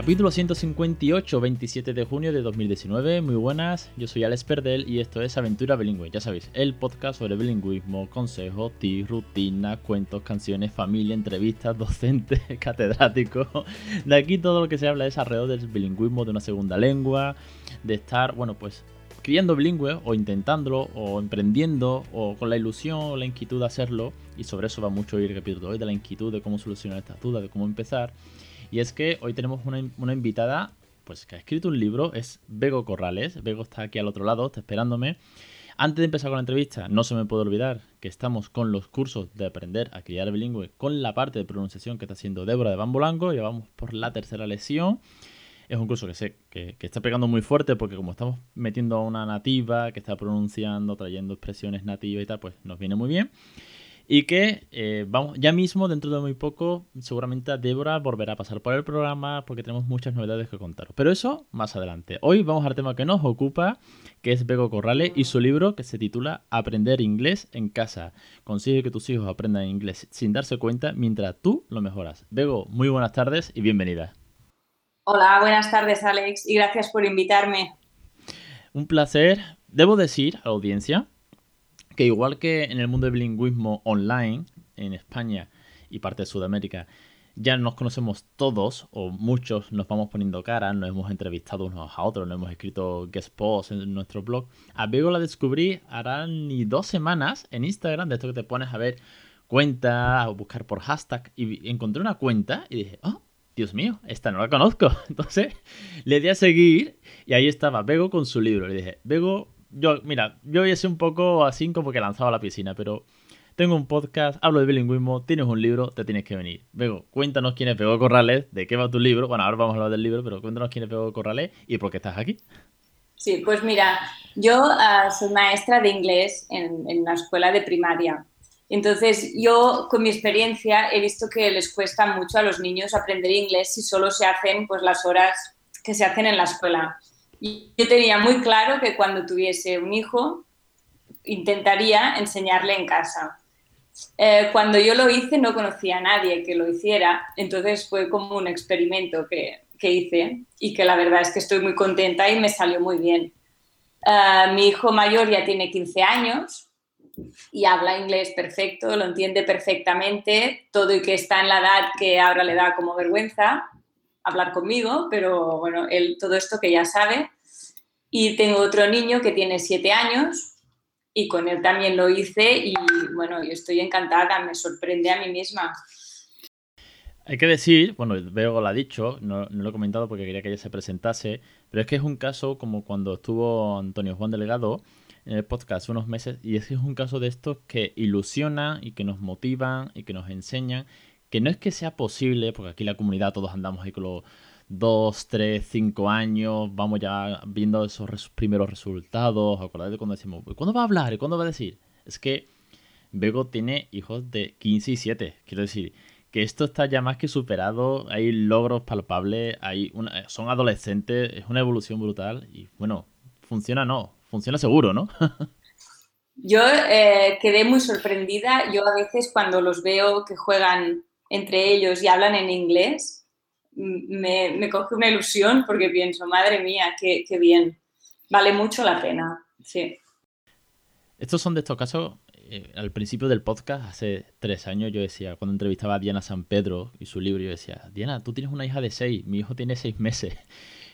Capítulo 158, 27 de junio de 2019. Muy buenas, yo soy Alex Perdel y esto es Aventura Bilingüe. Ya sabéis, el podcast sobre bilingüismo, consejos, tips, rutinas, cuentos, canciones, familia, entrevistas, docentes, catedráticos. De aquí todo lo que se habla es alrededor del bilingüismo de una segunda lengua, de estar, bueno, pues criando bilingüe o intentándolo o emprendiendo o con la ilusión o la inquietud de hacerlo. Y sobre eso va mucho el capítulo de hoy, de la inquietud de cómo solucionar estas dudas, de cómo empezar. Y es que hoy tenemos una, invitada pues que ha escrito un libro, es Bego Corrales. Bego está aquí al otro lado, está esperándome. Antes de empezar con la entrevista, no se me puede olvidar que estamos con los cursos de aprender a criar bilingüe con la parte de pronunciación que está haciendo Débora de Bambolango. Llevamos por la tercera lección. Es un curso que sé que, que, está pegando muy fuerte porque como estamos metiendo a una nativa que está pronunciando, trayendo expresiones nativas y tal, pues nos viene muy bien. Y que eh, vamos, ya mismo, dentro de muy poco, seguramente Débora volverá a pasar por el programa porque tenemos muchas novedades que contaros. Pero eso más adelante. Hoy vamos al tema que nos ocupa, que es Bego Corrales y su libro que se titula Aprender inglés en casa. Consigue que tus hijos aprendan inglés sin darse cuenta mientras tú lo mejoras. Bego, muy buenas tardes y bienvenida. Hola, buenas tardes Alex y gracias por invitarme. Un placer. Debo decir a la audiencia que igual que en el mundo del bilingüismo online, en España y parte de Sudamérica, ya nos conocemos todos o muchos nos vamos poniendo cara, nos hemos entrevistado unos a otros, nos hemos escrito guest posts en nuestro blog. A Bego la descubrí hará ni dos semanas en Instagram, de esto que te pones a ver cuentas, a buscar por hashtag, y encontré una cuenta y dije, oh, Dios mío, esta no la conozco. Entonces le di a seguir y ahí estaba Bego con su libro. Le dije, Bego, yo, mira, yo ser un poco así como que lanzado a la piscina, pero tengo un podcast, hablo de bilingüismo, tienes un libro, te tienes que venir. Bego, cuéntanos quién es Bego Corrales, de qué va tu libro. Bueno, ahora vamos a hablar del libro, pero cuéntanos quién es Bego Corrales y por qué estás aquí. Sí, pues mira, yo ah, soy maestra de inglés en, en una escuela de primaria. Entonces, yo con mi experiencia he visto que les cuesta mucho a los niños aprender inglés si solo se hacen pues, las horas que se hacen en la escuela. Yo tenía muy claro que cuando tuviese un hijo intentaría enseñarle en casa. Eh, cuando yo lo hice no conocía a nadie que lo hiciera, entonces fue como un experimento que, que hice y que la verdad es que estoy muy contenta y me salió muy bien. Eh, mi hijo mayor ya tiene 15 años y habla inglés perfecto, lo entiende perfectamente, todo y que está en la edad que ahora le da como vergüenza, hablar conmigo, pero bueno, él todo esto que ya sabe. Y tengo otro niño que tiene siete años y con él también lo hice y bueno, yo estoy encantada, me sorprende a mí misma. Hay que decir, bueno, veo lo ha dicho, no, no, lo he comentado porque quería que ella se presentase, pero es que es un caso como cuando estuvo Antonio Juan Delegado en el podcast unos meses y es que es un caso de estos que ilusiona y que nos motivan y que nos enseñan que no es que sea posible, porque aquí la comunidad todos andamos ahí con los 2, 3, 5 años, vamos ya viendo esos primeros resultados, acordáis de cuando decimos, ¿cuándo va a hablar? ¿Cuándo va a decir? Es que Bego tiene hijos de 15 y 7, quiero decir, que esto está ya más que superado, hay logros palpables, hay son adolescentes, es una evolución brutal y bueno, funciona no, funciona seguro, ¿no? Yo eh, quedé muy sorprendida. Yo a veces cuando los veo que juegan entre ellos y hablan en inglés, me, coge una ilusión porque pienso, madre mía, qué, qué, bien. Vale mucho la pena, sí. Estos son de estos casos, eh, al principio del podcast, hace tres años, yo decía, cuando entrevistaba a Diana San Pedro y su libro, yo decía, Diana, tú tienes una hija de seis, mi hijo tiene seis meses.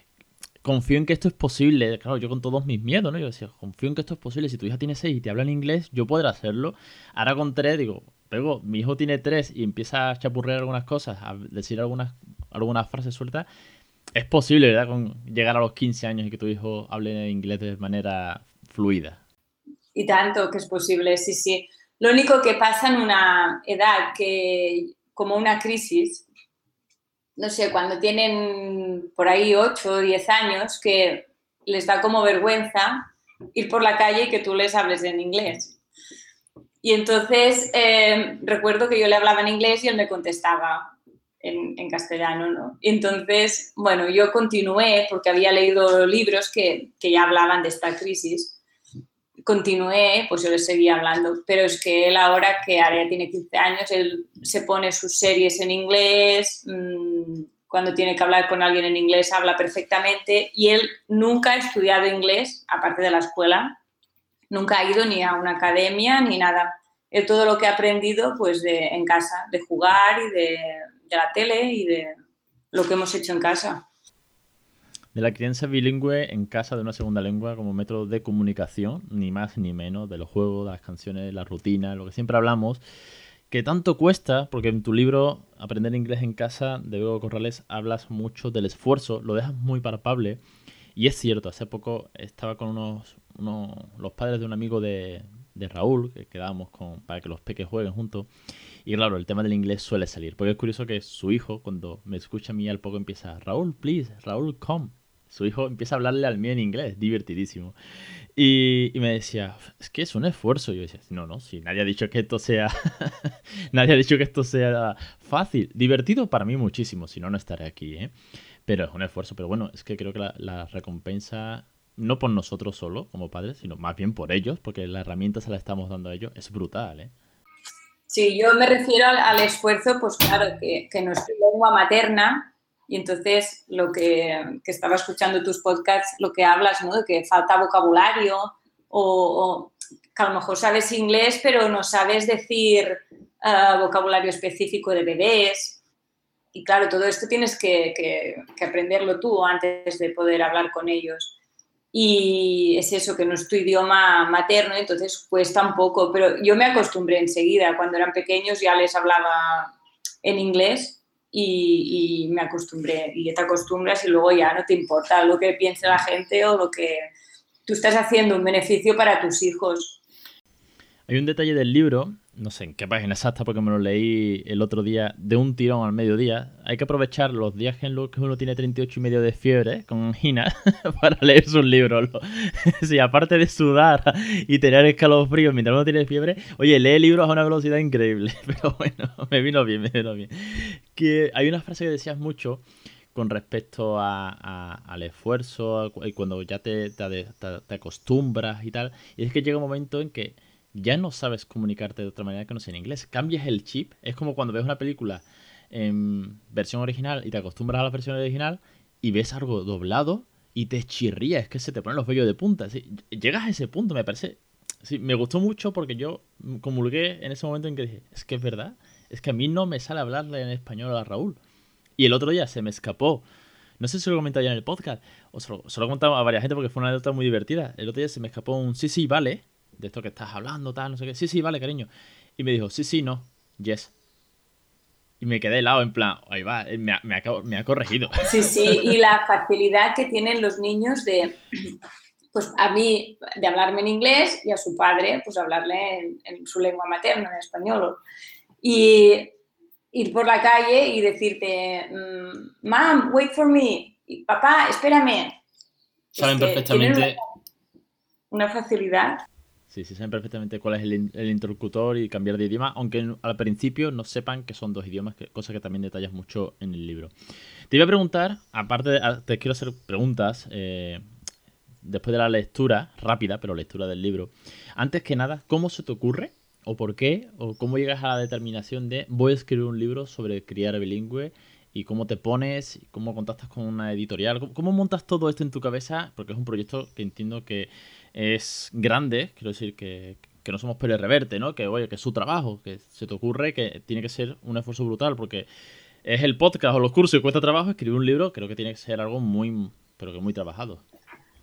Confío en que esto es posible. Claro, yo con todos mis miedos, ¿no? Yo decía, confío en que esto es posible. Si tu hija tiene seis y te habla en inglés, yo podré hacerlo. Ahora con tres, digo, pero mi hijo tiene tres y empieza a chapurrear algunas cosas, a decir algunas, algunas frases sueltas, es posible, ¿verdad? Con llegar a los 15 años y que tu hijo hable inglés de manera fluida. Y tanto que es posible, sí, sí. Lo único que pasa en una edad que, como una crisis, no sé, cuando tienen por ahí 8 o 10 años, que les da como vergüenza ir por la calle y que tú les hables en inglés. Y entonces eh, recuerdo que yo le hablaba en inglés y él me contestaba en, castellano, ¿no? Entonces, bueno, yo continué porque había leído libros que, que ya hablaban de esta crisis continué, pues yo le seguía hablando, pero es que él ahora que ahora ya tiene 15 años, él se pone sus series en inglés, mm, cuando tiene que hablar con alguien en inglés habla perfectamente y él nunca ha estudiado inglés, aparte de la escuela, nunca ha ido ni a una academia ni nada. Él todo lo que ha aprendido pues de, en casa, de jugar y de, de la tele y de lo que hemos hecho en casa de la crianza bilingüe en casa de una segunda lengua como método de comunicación, ni más ni menos, de los juegos, de las canciones, la rutina, lo que siempre hablamos, que tanto cuesta, porque en tu libro Aprender inglés en casa de Bego Corrales hablas mucho del esfuerzo, lo dejas muy palpable, y es cierto, hace poco estaba con unos, los padres de un amigo de, de Raúl, que quedábamos con, para que los peques jueguen juntos. Y claro, el tema del inglés suele salir. Porque es curioso que su hijo, cuando me escucha a mí al poco, empieza, Raúl, please, Raúl, come su hijo empieza a hablarle al mío en inglés, divertidísimo. Y, me decía, es que es un esfuerzo. Y yo decía, no, no, si nadie ha dicho que esto sea. nadie ha dicho que esto sea fácil. Divertido para mí muchísimo, si no, no estaré aquí, ¿eh? Pero es un esfuerzo. Pero bueno, es que creo que la, recompensa, no por nosotros solo, como padres, sino más bien por ellos, porque la herramienta se la estamos dando a ellos, es brutal, ¿eh? Sí, yo me refiero al, esfuerzo, pues claro, que, que nuestra lengua materna y entonces, lo que, que, estaba escuchando tus podcasts, lo que hablas, ¿no? Que falta vocabulario o, que a lo mejor sabes inglés, pero no sabes decir uh, vocabulario específico de bebés. Y claro, todo esto tienes que, aprenderlo tú antes de poder hablar con ellos. Y es eso, que no es tu idioma materno, entonces cuesta un poco, pero yo me acostumbré enseguida. Cuando eran pequeños ya les hablaba en inglés y, me acostumbré. Y te acostumbras y luego ya no te importa lo que piense la gente o lo que tú estás haciendo, un beneficio para tus hijos. Hay un detalle del libro, no sé en qué página exacta porque me lo leí el otro día de un tirón al mediodía. Hay que aprovechar los días en los que uno tiene 38 y medio de fiebre con angina para leer sus libros. sí, aparte de sudar y tener escalofríos mientras uno tiene fiebre, oye, lee libros a una velocidad increíble. Pero bueno, me vino bien, me vino bien. Que hay una frase que decías mucho con respecto al esfuerzo y cuando ya te, te acostumbras y tal. Y es que llega un momento en que ya no sabes comunicarte de otra manera que no sea en inglés. Cambias el chip. Es como cuando ves una película en versión original y te acostumbras a la versión original y ves algo doblado y te chirría. Es que se te ponen los vellos de punta. Llegas a ese punto, me parece. Sí, me gustó mucho porque yo comulgué en ese momento en que dije, es que es verdad. Es que a mí no me sale hablarle en español a Raúl. Y el otro día se me escapó. No sé si lo he comentado ya en el podcast. O se lo, he contado a varias gente porque fue una anécdota muy divertida. El otro día se me escapó un sí, sí, vale de esto que estás hablando, tal, no sé qué. Sí, sí, vale, cariño. Y me dijo, sí, sí, no, yes. Y me quedé helado, en plan, ahí va, eh, me ha, me, ha, corregido. Sí, sí, y la facilidad que tienen los niños de, pues a mí, de hablarme en inglés y a su padre, pues hablarle en, su lengua materna, en español. Y ir por la calle y decirte, mm, Mom, wait for me, y, papá, espérame. Saben perfectamente. una facilidad. Sí, sí, saben perfectamente cuál es el, interlocutor y cambiar de idioma, aunque al principio no sepan que son dos idiomas, cosa que también detallas mucho en el libro. Te iba a preguntar, aparte, de, te quiero hacer preguntas eh, después de la lectura, rápida, pero lectura del libro. Antes que nada, ¿cómo se te ocurre o por qué o cómo llegas a la determinación de voy a escribir un libro sobre criar bilingüe y cómo te pones, cómo contactas con una editorial, cómo montas todo esto en tu cabeza, porque es un proyecto que entiendo que es grande, quiero decir que, no somos Pérez Reverte, ¿no? Que, oye, que es su trabajo, que se te ocurre que tiene que ser un esfuerzo brutal, porque es el podcast o los cursos y cuesta trabajo, escribir un libro creo que tiene que ser algo muy, pero que muy trabajado.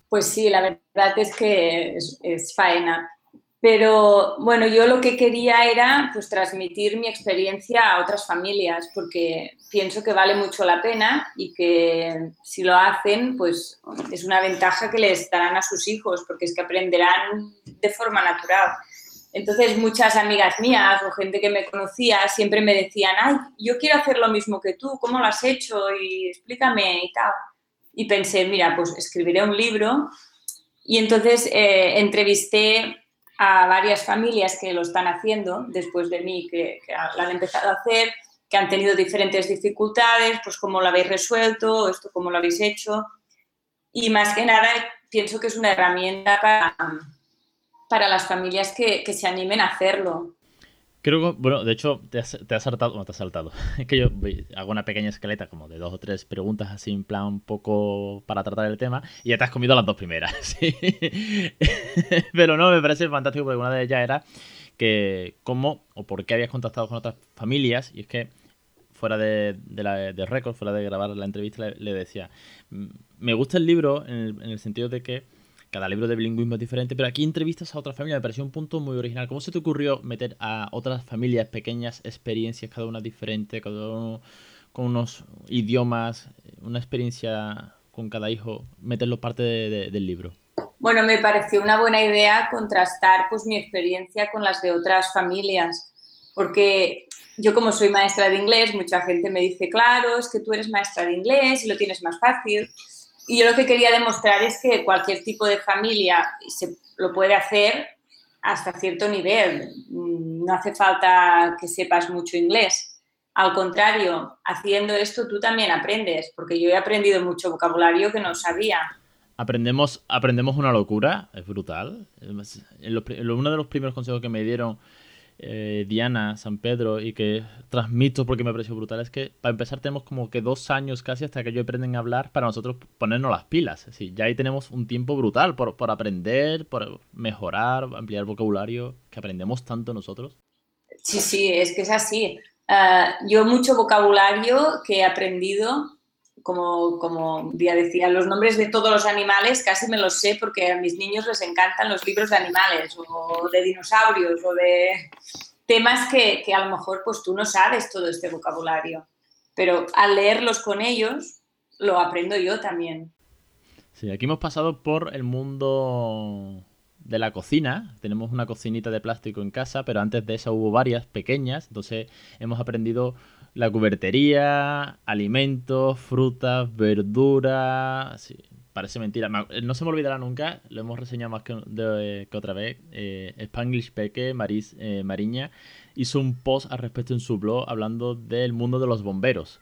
Pues sí, la verdad es que es faena. Pero bueno, yo lo que quería era pues transmitir mi experiencia a otras familias porque pienso que vale mucho la pena y que si lo hacen pues es una ventaja que les darán a sus hijos porque es que aprenderán de forma natural. Entonces muchas amigas mías o gente que me conocía siempre me decían, ay, yo quiero hacer lo mismo que tú, ¿cómo lo has hecho? Y explícame y tal. Y pensé, mira, pues escribiré un libro y entonces eh, entrevisté varias familias que lo están haciendo después de mí, que, lo han empezado a hacer, que han tenido diferentes dificultades, pues cómo lo habéis resuelto, esto cómo lo habéis hecho. Y más que nada pienso que es una herramienta para, para las familias que, que se animen a hacerlo. Creo que, bueno, de hecho, te has, saltado, no te has saltado. Es que yo hago una pequeña escaleta como de dos o tres preguntas así en plan un poco para tratar el tema y ya te has comido las dos primeras. ¿sí? Pero no, me parece fantástico porque una de ellas era que cómo o por qué habías contactado con otras familias y es que fuera de, de, la, de récord, fuera de grabar la entrevista, le, le decía, me gusta el libro en el, en el sentido de que cada libro de bilingüismo es diferente, pero aquí entrevistas a otra familia, me pareció un punto muy original. ¿Cómo se te ocurrió meter a otras familias, pequeñas experiencias, cada una diferente, cada uno con unos idiomas, una experiencia con cada hijo, meterlo parte de, de, del libro? Bueno, me pareció una buena idea contrastar pues mi experiencia con las de otras familias, porque yo como soy maestra de inglés, mucha gente me dice, claro, es que tú eres maestra de inglés y lo tienes más fácil. Y yo lo que quería demostrar es que cualquier tipo de familia se lo puede hacer hasta cierto nivel. No hace falta que sepas mucho inglés. Al contrario, haciendo esto tú también aprendes, porque yo he aprendido mucho vocabulario que no sabía. Aprendemos, aprendemos una locura, es brutal. Uno de los primeros consejos que me dieron eh, Diana, San Pedro y que transmito porque me pareció brutal es que para empezar tenemos como que dos años casi hasta que ellos aprenden a hablar para nosotros ponernos las pilas. Es ya ahí tenemos un tiempo brutal por, por aprender, por mejorar, ampliar vocabulario, que aprendemos tanto nosotros. Sí, sí, es que es así. Uh, yo mucho vocabulario que he aprendido como, como ya decía, los nombres de todos los animales casi me los sé porque a mis niños les encantan los libros de animales o de dinosaurios o de temas que, que a lo mejor pues tú no sabes todo este vocabulario. Pero al leerlos con ellos, lo aprendo yo también. Sí, aquí hemos pasado por el mundo de la cocina. Tenemos una cocinita de plástico en casa, pero antes de eso hubo varias pequeñas. Entonces hemos aprendido la cubertería, alimentos, frutas, verduras. Parece mentira. No se me olvidará nunca, lo hemos reseñado más que, que otra vez. Eh, Spanglish Peque, Maris, eh, Mariña, hizo un post al respecto en su blog hablando del mundo de los bomberos.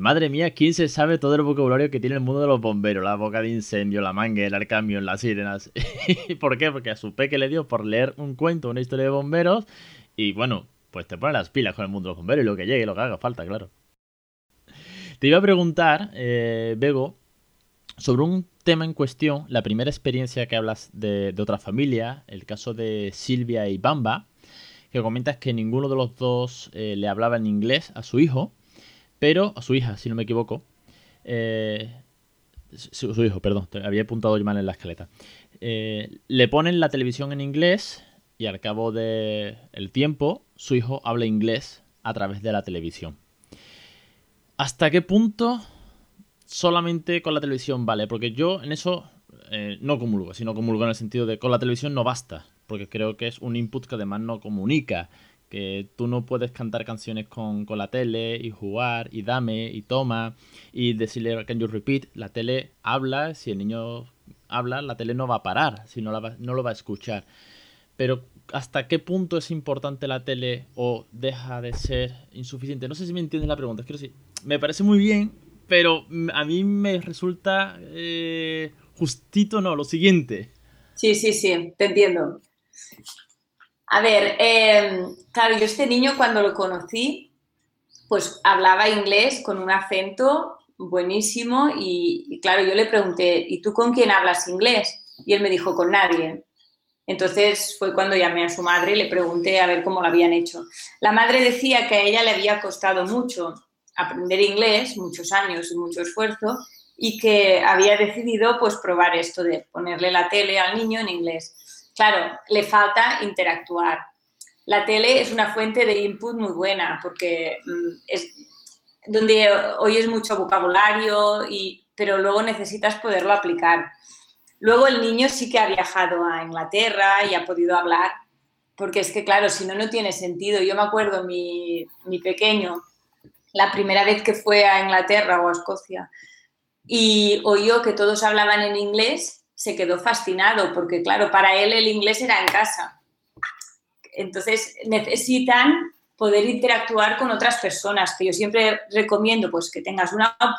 Madre mía, ¿quién se sabe todo el vocabulario que tiene el mundo de los bomberos? La boca de incendio, la manguera, el camión, las sirenas. ¿Por qué? Porque a su peque le dio por leer un cuento, una historia de bomberos. Y bueno, pues te pones las pilas con el mundo de los bomberos y lo que llegue, lo que haga falta, claro. Te iba a preguntar, eh, Bego, sobre un tema en cuestión, la primera experiencia que hablas de, otra familia, el caso de Silvia y Bamba, que comentas que ninguno de los dos eh, le hablaba en inglés a su hijo, pero a su hija, si no me equivoco. Eh, su, su, hijo, perdón, te había apuntado yo mal en la escaleta. Eh, le ponen la televisión en inglés y al cabo del el tiempo su hijo habla inglés a través de la televisión. ¿Hasta qué punto solamente con la televisión vale? Porque yo en eso eh, no comulgo, sino comulgo en el sentido de con la televisión no basta, porque creo que es un input que además no comunica, que tú no puedes cantar canciones con, con, la tele y jugar y dame y toma y decirle can you repeat, la tele habla, si el niño habla, la tele no va a parar, si no, la no lo va a escuchar. Pero hasta qué punto es importante la tele o deja de ser insuficiente. No sé si me entiendes la pregunta. Quiero decir, me parece muy bien, pero a mí me resulta eh, justito, no, lo siguiente. Sí, sí, sí, te entiendo. A ver, eh, claro, yo este niño cuando lo conocí, pues hablaba inglés con un acento buenísimo y claro, yo le pregunté, ¿y tú con quién hablas inglés? Y él me dijo, con nadie. Entonces fue cuando llamé a su madre y le pregunté a ver cómo lo habían hecho. La madre decía que a ella le había costado mucho aprender inglés, muchos años y mucho esfuerzo, y que había decidido pues probar esto de ponerle la tele al niño en inglés. Claro, le falta interactuar. La tele es una fuente de input muy buena porque mm, es donde oyes mucho vocabulario, y, pero luego necesitas poderlo aplicar. Luego el niño sí que ha viajado a Inglaterra y ha podido hablar, porque es que, claro, si no, no tiene sentido. Yo me acuerdo, mi, mi pequeño, la primera vez que fue a Inglaterra o a Escocia y oyó que todos hablaban en inglés, se quedó fascinado, porque, claro, para él el inglés era en casa. Entonces necesitan poder interactuar con otras personas, que yo siempre recomiendo pues que tengas una au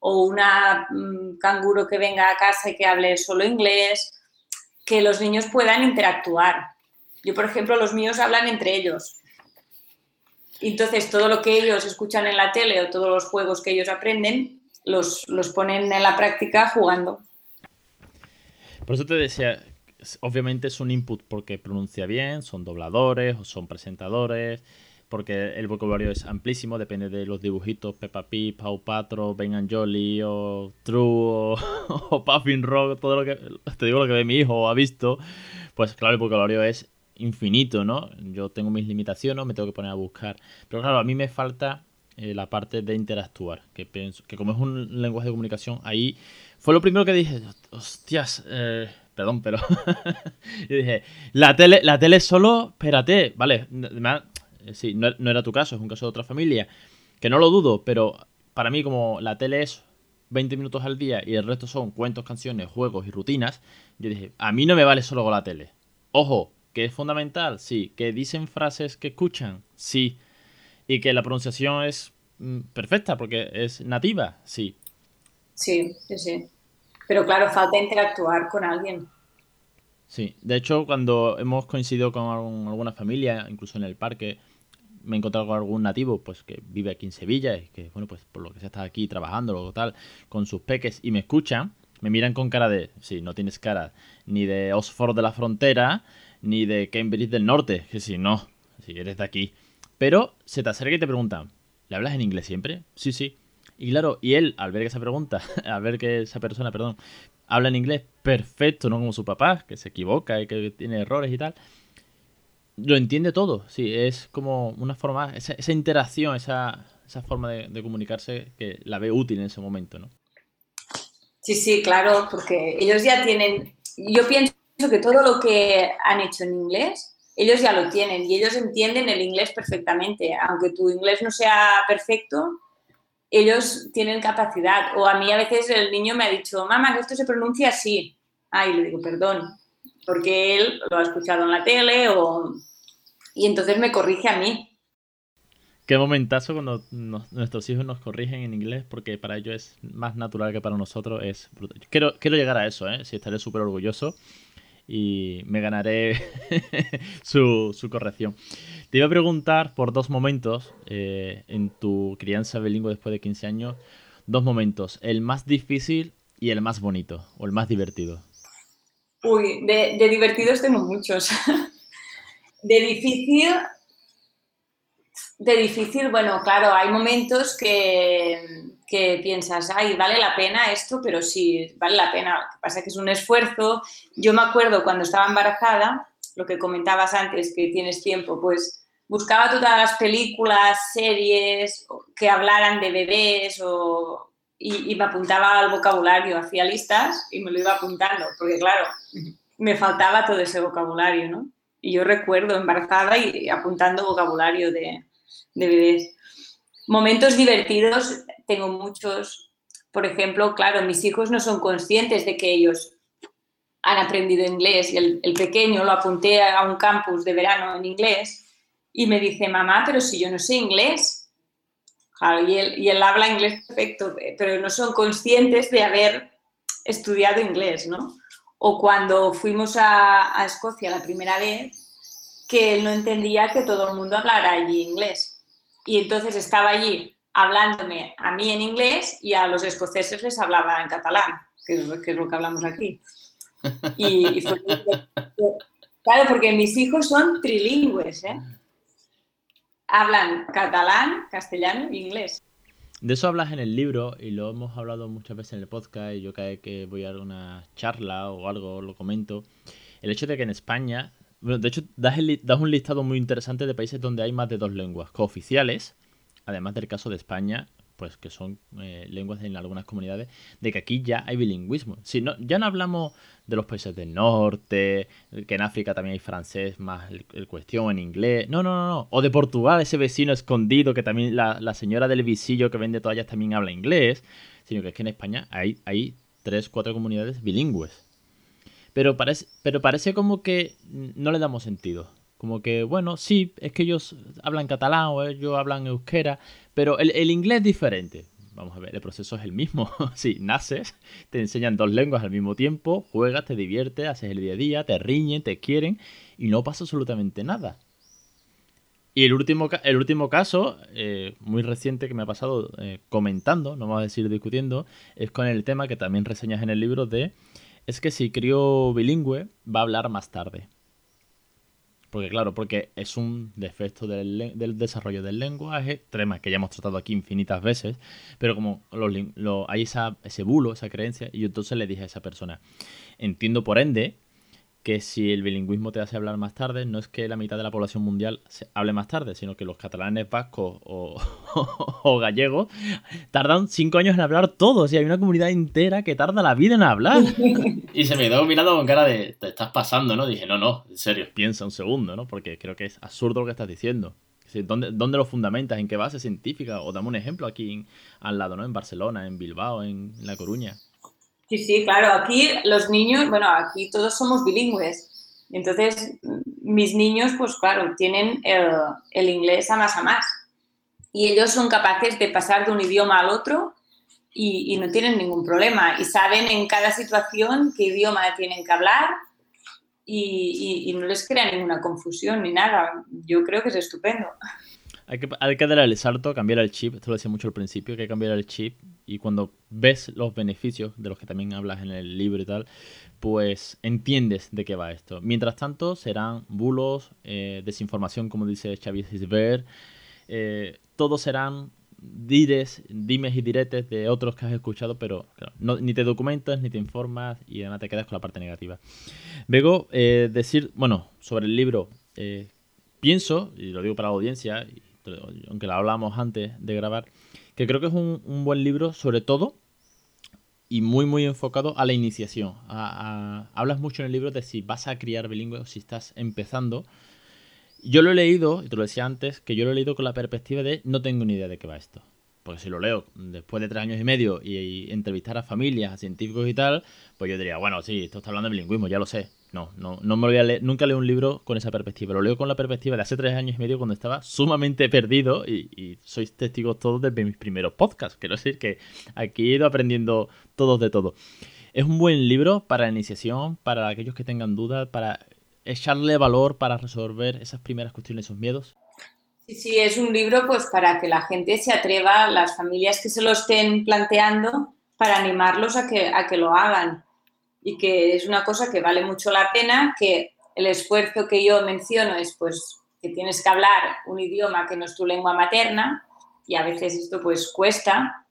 o una mm, canguro que venga a casa y que hable solo inglés, que los niños puedan interactuar. Yo, por ejemplo, los míos hablan entre ellos. Entonces, todo lo que ellos escuchan en la tele o todos los juegos que ellos aprenden, los, los ponen en la práctica jugando. Por eso te decía, obviamente es un input porque pronuncia bien, son dobladores o son presentadores, porque el vocabulario es amplísimo, depende de los dibujitos, Peppa Pig, Pau Patro, Ben and Jolly o True o, o Puffin Rock, todo lo que te digo lo que ve mi hijo ha visto, pues claro, el vocabulario es infinito, ¿no? Yo tengo mis limitaciones, me tengo que poner a buscar, pero claro, a mí me falta eh, la parte de interactuar, que pienso que como es un lenguaje de comunicación, ahí fue lo primero que dije, hostias, eh, perdón, pero yo dije, la tele, la tele solo, espérate, vale, eh, sí, no, era tu caso, es un caso de otra familia, que no lo dudo, pero para mí como la tele es 20 minutos al día y el resto son cuentos, canciones, juegos y rutinas, yo dije, a mí no me vale solo con la tele. Ojo, que es fundamental, sí, que dicen frases que escuchan, sí, y que la pronunciación es mm, perfecta porque es nativa, sí. Sí, sí, sí. Pero claro, falta interactuar con alguien. Sí, de hecho, cuando hemos coincidido con alguna familia, incluso en el parque, me he encontrado con algún nativo, pues que vive aquí en Sevilla y que, bueno, pues por lo que se está aquí trabajando o tal, con sus peques y me escuchan, me miran con cara de, sí, no tienes cara ni de Oxford de la frontera, ni de Cambridge del norte, que si no, si eres de aquí. Pero se te acerca y te preguntan, ¿le hablas en inglés siempre? Sí, sí. Y claro, y él, al ver que esa pregunta, al ver que esa persona, perdón, habla en inglés perfecto, no como su papá, que se equivoca y que tiene errores y tal, lo entiende todo. Sí, es como una forma, esa, esa interacción, esa, esa forma de, comunicarse que la ve útil en ese momento, ¿no? Sí, sí, claro, porque ellos ya tienen, yo pienso que todo lo que han hecho en inglés, ellos ya lo tienen y ellos entienden el inglés perfectamente. Aunque tu inglés no sea perfecto, ellos tienen capacidad. O a mí a veces el niño me ha dicho, mamá, que esto se pronuncia así. Ay, le digo, perdón, porque él lo ha escuchado en la tele o... y entonces me corrige a mí. Qué momentazo cuando nuestros hijos nos corrigen en inglés, porque para ellos es más natural que para nosotros. Es Quiero, quiero llegar a eso, ¿eh? Sí, estaré súper orgulloso y me ganaré su, su corrección. Te iba a preguntar por dos momentos eh, en tu crianza bilingüe después de 15 años. Dos momentos, el más difícil y el más bonito, o el más divertido. Uy, de, de divertidos tengo muchos. de difícil, de difícil, bueno, claro, hay momentos que, que, piensas, ay, vale la pena esto, pero sí, vale la pena. Lo que pasa es que es un esfuerzo. Yo me acuerdo cuando estaba embarazada, lo que comentabas antes, que tienes tiempo, pues buscaba todas las películas, series que hablaran de bebés o, y, me apuntaba al vocabulario, hacía listas y me lo iba apuntando, porque claro, me faltaba todo ese vocabulario, ¿no? Y yo recuerdo embarazada y apuntando vocabulario de, de bebés. Momentos divertidos, tengo muchos. Por ejemplo, claro, mis hijos no son conscientes de que ellos han aprendido inglés y el, pequeño lo apunté a un campus de verano en inglés y me dice, mamá, pero si yo no sé inglés. y, él, y él habla inglés perfecto, pero no son conscientes de haber estudiado inglés, ¿no? O cuando fuimos a, a Escocia la primera vez, que él no entendía que todo el mundo hablara allí inglés. Y entonces estaba allí hablándome a mí en inglés y a los escoceses les hablaba en catalán, que es, lo que hablamos aquí. Y, fue, claro, porque mis hijos son trilingües, ¿eh? Hablan catalán, castellano e inglés. De eso hablas en el libro y lo hemos hablado muchas veces en el podcast y yo cada vez que voy a una charla o algo lo comento. El hecho de que en España, bueno, de hecho das, das un listado muy interesante de países donde hay más de dos lenguas cooficiales, además del caso de España pues que son eh, lenguas en algunas comunidades, de que aquí ya hay bilingüismo. Si no, ya no hablamos de los países del norte, que en África también hay francés más el, cuestión en inglés. No, no, no, no. O de Portugal, ese vecino escondido que también la, señora del visillo que vende toallas también habla inglés. Sino que es que en España hay, hay tres, cuatro comunidades bilingües. Pero parece, pero parece como que no le damos sentido. Como que, bueno, sí, es que ellos hablan catalán o ellos hablan euskera, pero el, el inglés es diferente. Vamos a ver, el proceso es el mismo. sí, naces, te enseñan dos lenguas al mismo tiempo, juegas, te diviertes, haces el día a día, te riñen, te quieren y no pasa absolutamente nada. Y el último, el último caso, eh, muy reciente que me ha pasado eh, comentando, no vamos a decir discutiendo, es con el tema que también reseñas en el libro de, es que si crío bilingüe va a hablar más tarde. Porque claro, porque es un defecto del, desarrollo del lenguaje, tema que ya hemos tratado aquí infinitas veces, pero como hay esa, ese bulo, esa creencia, y yo entonces le dije a esa persona, entiendo por ende que si el bilingüismo te hace hablar más tarde, no es que la mitad de la población mundial hable más tarde, sino que los catalanes, vascos o, gallegos tardan cinco años en hablar todos. Y hay una comunidad entera que tarda la vida en hablar. y se me quedó mirando con cara de, te estás pasando, ¿no? Dije, no, no, en serio, piensa un segundo, ¿no? Porque creo que es absurdo lo que estás diciendo. ¿Dónde, ¿Dónde, lo fundamentas? ¿En qué base científica? O dame un ejemplo aquí al lado, ¿no? En Barcelona, en Bilbao, en La Coruña. Sí, sí, claro. Aquí los niños, bueno, aquí todos somos bilingües. Entonces, mis niños, pues claro, tienen el, inglés a más a más. Y ellos son capaces de pasar de un idioma al otro y, no tienen ningún problema. Y saben en cada situación qué idioma tienen que hablar y, no les crea ninguna confusión ni nada. Yo creo que es estupendo. Hay que, hay que dar el salto, cambiar el chip. Esto lo decía mucho al principio, hay que cambiar el chip. Y cuando ves los beneficios, de los que también hablas en el libro y tal, pues entiendes de qué va esto. Mientras tanto, serán bulos, eh, desinformación, como dice Xavier Cisbert. Eh, todos serán dires, dimes y diretes de otros que has escuchado, pero ni te documentas, ni te informas y además te quedas con la parte negativa. Luego, eh, decir, bueno, sobre el libro, pienso, y lo digo para la audiencia, aunque lo hablamos antes de grabar, que creo que es un, buen libro, sobre todo, y muy, muy enfocado a la iniciación. hablas mucho en el libro de si vas a criar bilingüe o si estás empezando. Yo lo he leído, y te lo decía antes, que yo lo he leído con la perspectiva de no tengo ni idea de qué va esto. Porque si lo leo después de tres años y medio y, entrevistar a familias, a científicos y tal, pues yo diría, bueno, sí, esto está hablando de bilingüismo, ya lo sé. No, no, no me voy a leer, nunca leo un libro con esa perspectiva. Lo leo con la perspectiva de hace tres años y medio cuando estaba sumamente perdido y, sois testigos todos de mis primeros podcasts. Quiero decir que aquí he ido aprendiendo todos de todo. Es un buen libro para la iniciación, para aquellos que tengan dudas, para echarle valor para resolver esas primeras cuestiones, esos miedos. Sí, sí, es un libro pues para que la gente se atreva, las familias que se lo estén planteando, para animarlos a que, a que lo hagan y que es una cosa que vale mucho la pena, que el esfuerzo que yo menciono es pues que tienes que hablar un idioma que no es tu lengua materna y a veces esto pues cuesta,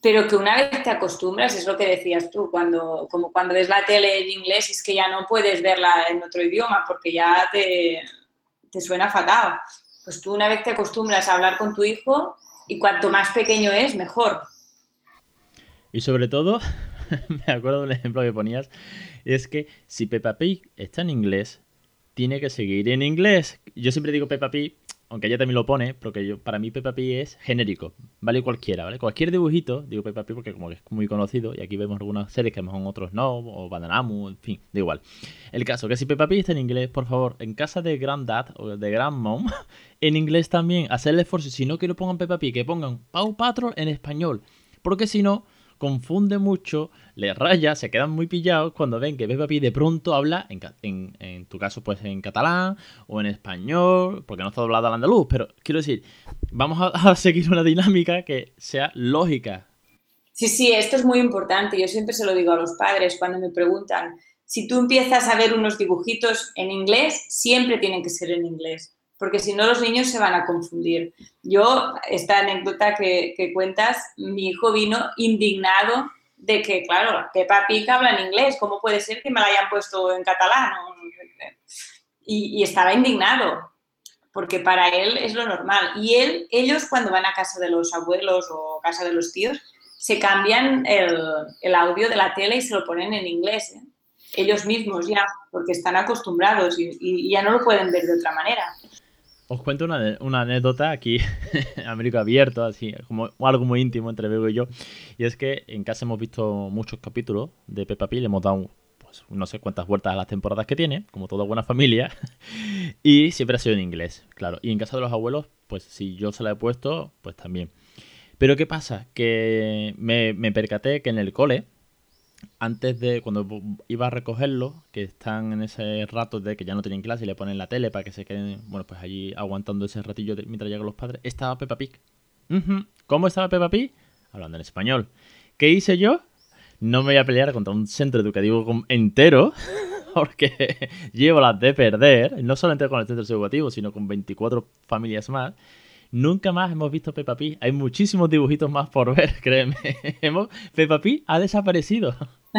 pero que una vez te acostumbras, es lo que decías tú, cuando, como cuando ves la tele en inglés es que ya no puedes verla en otro idioma porque ya te, te suena fatal. Pues tú una vez te acostumbras a hablar con tu hijo y cuanto más pequeño es, mejor. Y sobre todo, me acuerdo del ejemplo que ponías, es que si Peppa Pig está en inglés, tiene que seguir en inglés. Yo siempre digo Peppa Pig, aunque ella también lo pone, porque yo, para mí Peppa Pig es genérico, vale cualquiera, ¿vale? Cualquier dibujito, digo Peppa Pig porque como que es muy conocido, y aquí vemos algunas series que a lo mejor otros no, o Bananamu, en fin, da igual. El caso, que si Peppa Pig está en inglés, por favor, en casa de Granddad o de Grandmom, en inglés también, hacer el esfuerzo, si no que lo pongan Peppa Pig, que pongan Pau Patrol en español, porque si no confunde mucho, le raya, se quedan muy pillados cuando ven que Peppa Pig de pronto habla, en, tu caso pues en catalán o en español, porque no está doblado al andaluz, pero quiero decir, vamos a, seguir una dinámica que sea lógica. Sí, sí, esto es muy importante. Yo siempre se lo digo a los padres cuando me preguntan, si tú empiezas a ver unos dibujitos en inglés, siempre tienen que ser en inglés porque si no los niños se van a confundir. Yo, esta anécdota que, cuentas, mi hijo vino indignado de que, claro, Peppa Pig habla en inglés, ¿cómo puede ser que me la hayan puesto en catalán? Y, estaba indignado, porque para él es lo normal. Y él, ellos cuando van a casa de los abuelos o casa de los tíos, se cambian el, audio de la tele y se lo ponen en inglés. ¿eh? Ellos mismos ya, porque están acostumbrados y ya no lo pueden ver de otra manera. Os cuento una, anécdota aquí, América abierto, así, como algo muy íntimo entre Bego y yo. Y es que en casa hemos visto muchos capítulos de Peppa Pig, le hemos dado pues, no sé cuántas vueltas a las temporadas que tiene, como toda buena familia, y siempre ha sido en inglés, claro. Y en casa de los abuelos, pues si yo se la he puesto, pues también. Pero ¿qué pasa? Que me, me percaté que en el cole, antes de cuando iba a recogerlo, que están en ese rato de que ya no tienen clase y le ponen la tele para que se queden, bueno, pues allí aguantando ese ratillo mientras llegan los padres, estaba Peppa Pig. ¿Cómo estaba Peppa Pig? Hablando en español. ¿Qué hice yo? No me voy a pelear contra un centro educativo entero, porque llevo las de perder, no solamente con el centro educativo, sino con 24 familias más. Nunca más hemos visto Peppa Pig. Hay muchísimos dibujitos más por ver, créeme. Peppa Pig ha desaparecido.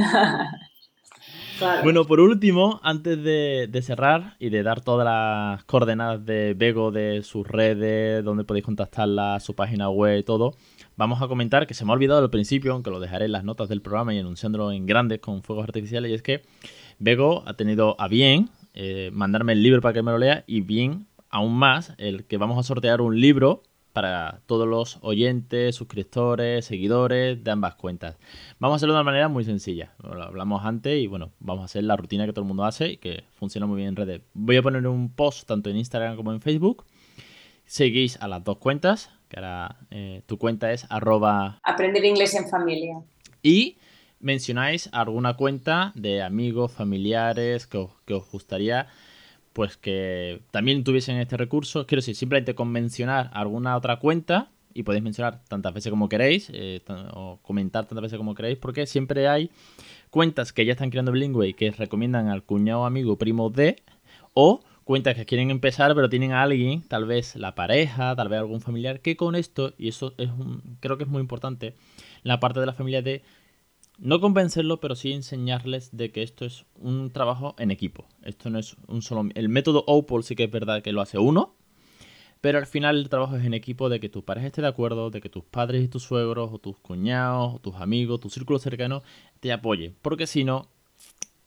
Bueno, por último, antes de, cerrar y de dar todas las coordenadas de Bego, de sus redes, donde podéis contactarla, su página web, y todo, vamos a comentar que se me ha olvidado al principio, aunque lo dejaré en las notas del programa y anunciándolo en grandes con fuegos artificiales, y es que Bego ha tenido a bien eh, mandarme el libro para que me lo lea y bien aún más el que vamos a sortear un libro para todos los oyentes, suscriptores, seguidores de ambas cuentas. Vamos a hacerlo de una manera muy sencilla. Lo hablamos antes y bueno, vamos a hacer la rutina que todo el mundo hace y que funciona muy bien en redes. Voy a poner un post tanto en Instagram como en Facebook. Seguís a las dos cuentas, que ahora eh, tu cuenta es arroba... Aprender inglés en familia. Y mencionáis alguna cuenta de amigos, familiares que que os gustaría pues que también tuviesen este recurso. Quiero decir, simplemente con mencionar alguna otra cuenta, y podéis mencionar tantas veces como queréis, eh, o comentar tantas veces como queréis, porque siempre hay cuentas que ya están creando bilingüe y que recomiendan al cuñado, amigo, primo de, o cuentas que quieren empezar pero tienen a alguien, tal vez la pareja, tal vez algún familiar, que con esto, y eso es un, creo que es muy importante, la parte de la familia de no convencerlo, pero sí enseñarles de que esto es un trabajo en equipo. Esto no es un solo... El método OPOL sí que es verdad que lo hace uno, pero al final el trabajo es en equipo de que tu pareja esté de acuerdo, de que tus padres y tus suegros, o tus cuñados, o tus amigos, tu círculo cercano te apoyen. Porque si no,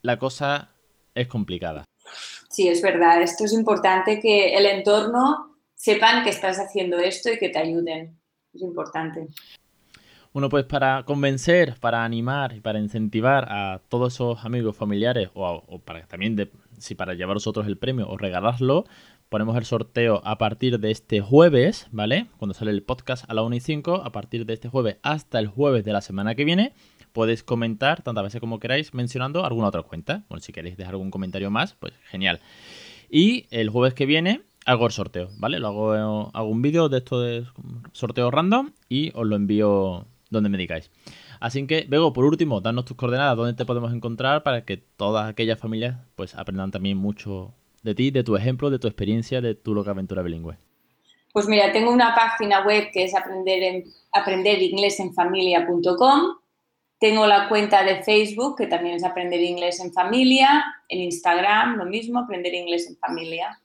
la cosa es complicada. Sí, es verdad. Esto es importante que el entorno sepan que estás haciendo esto y que te ayuden. Es importante. Bueno, pues para convencer, para animar y para incentivar a todos esos amigos familiares o, para también si para llevar vosotros el premio o regalarlo, ponemos el sorteo a partir de este jueves, ¿vale? Cuando sale el podcast a la 1 y 5, a partir de este jueves hasta el jueves de la semana que viene, podéis comentar tantas veces como queráis mencionando alguna otra cuenta. Bueno, si queréis dejar algún comentario más, pues genial. Y el jueves que viene hago el sorteo, ¿vale? Lo hago, hago un vídeo de esto de sorteo random y os lo envío donde me digáis. Así que, luego, por último, danos tus coordenadas, dónde te podemos encontrar para que todas aquellas familias pues aprendan también mucho de ti, de tu ejemplo, de tu experiencia, de tu loca aventura bilingüe. Pues mira, tengo una página web que es aprender, en, aprenderinglés.enfamilia.com. Tengo la cuenta de Facebook, que también es Aprender Inglés en Familia. En Instagram, lo mismo, Aprender Inglés en Familia.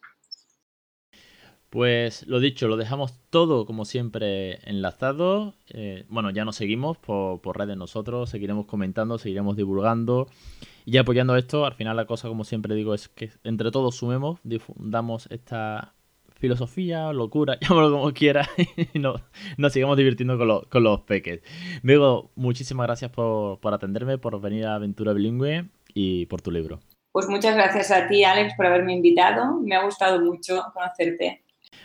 Pues lo dicho, lo dejamos todo como siempre enlazado. Eh, bueno, ya nos seguimos por, redes nosotros, seguiremos comentando, seguiremos divulgando y apoyando esto. Al final la cosa, como siempre digo, es que entre todos sumemos, difundamos esta filosofía, locura, llámalo como quiera, y nos, sigamos divirtiendo con, los peques. Luego, muchísimas gracias por, por atenderme, por venir a Aventura Bilingüe y por tu libro. Pues muchas gracias a ti, Alex, por haberme invitado. Me ha gustado mucho conocerte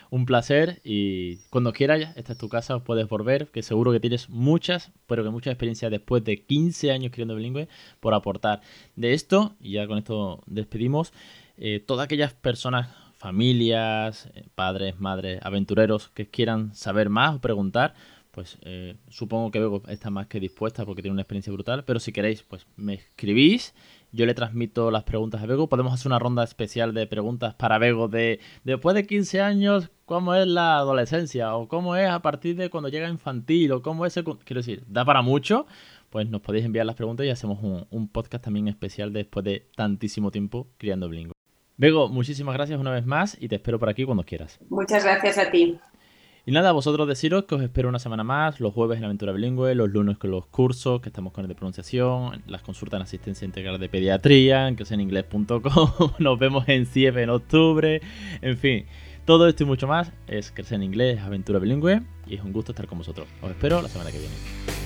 un placer y cuando quieras, esta es tu casa, puedes volver, que seguro que tienes muchas, pero que muchas experiencias después de 15 años criando bilingüe por aportar. De esto, y ya con esto despedimos, eh, todas aquellas personas, familias, eh, padres, madres, aventureros que quieran saber más o preguntar, pues eh, supongo que Bego está más que dispuesta porque tiene una experiencia brutal, pero si queréis, pues me escribís yo le transmito las preguntas a Bego. Podemos hacer una ronda especial de preguntas para Bego de después de 15 años, ¿cómo es la adolescencia? O cómo es a partir de cuando llega infantil, o cómo es... Quiero decir, da para mucho. Pues nos podéis enviar las preguntas y hacemos un, podcast también especial después de tantísimo tiempo criando bilingüe. Bego, muchísimas gracias una vez más y te espero por aquí cuando quieras. Muchas gracias a ti. Y nada, vosotros deciros que os espero una semana más, los jueves en Aventura Bilingüe, los lunes con los cursos, que estamos con el de pronunciación, las consultas en asistencia integral de pediatría, en que es en inglés.com, nos vemos en CIEF en octubre, en fin, todo esto y mucho más es Crecer en Inglés, Aventura Bilingüe, y es un gusto estar con vosotros. Os espero la semana que viene.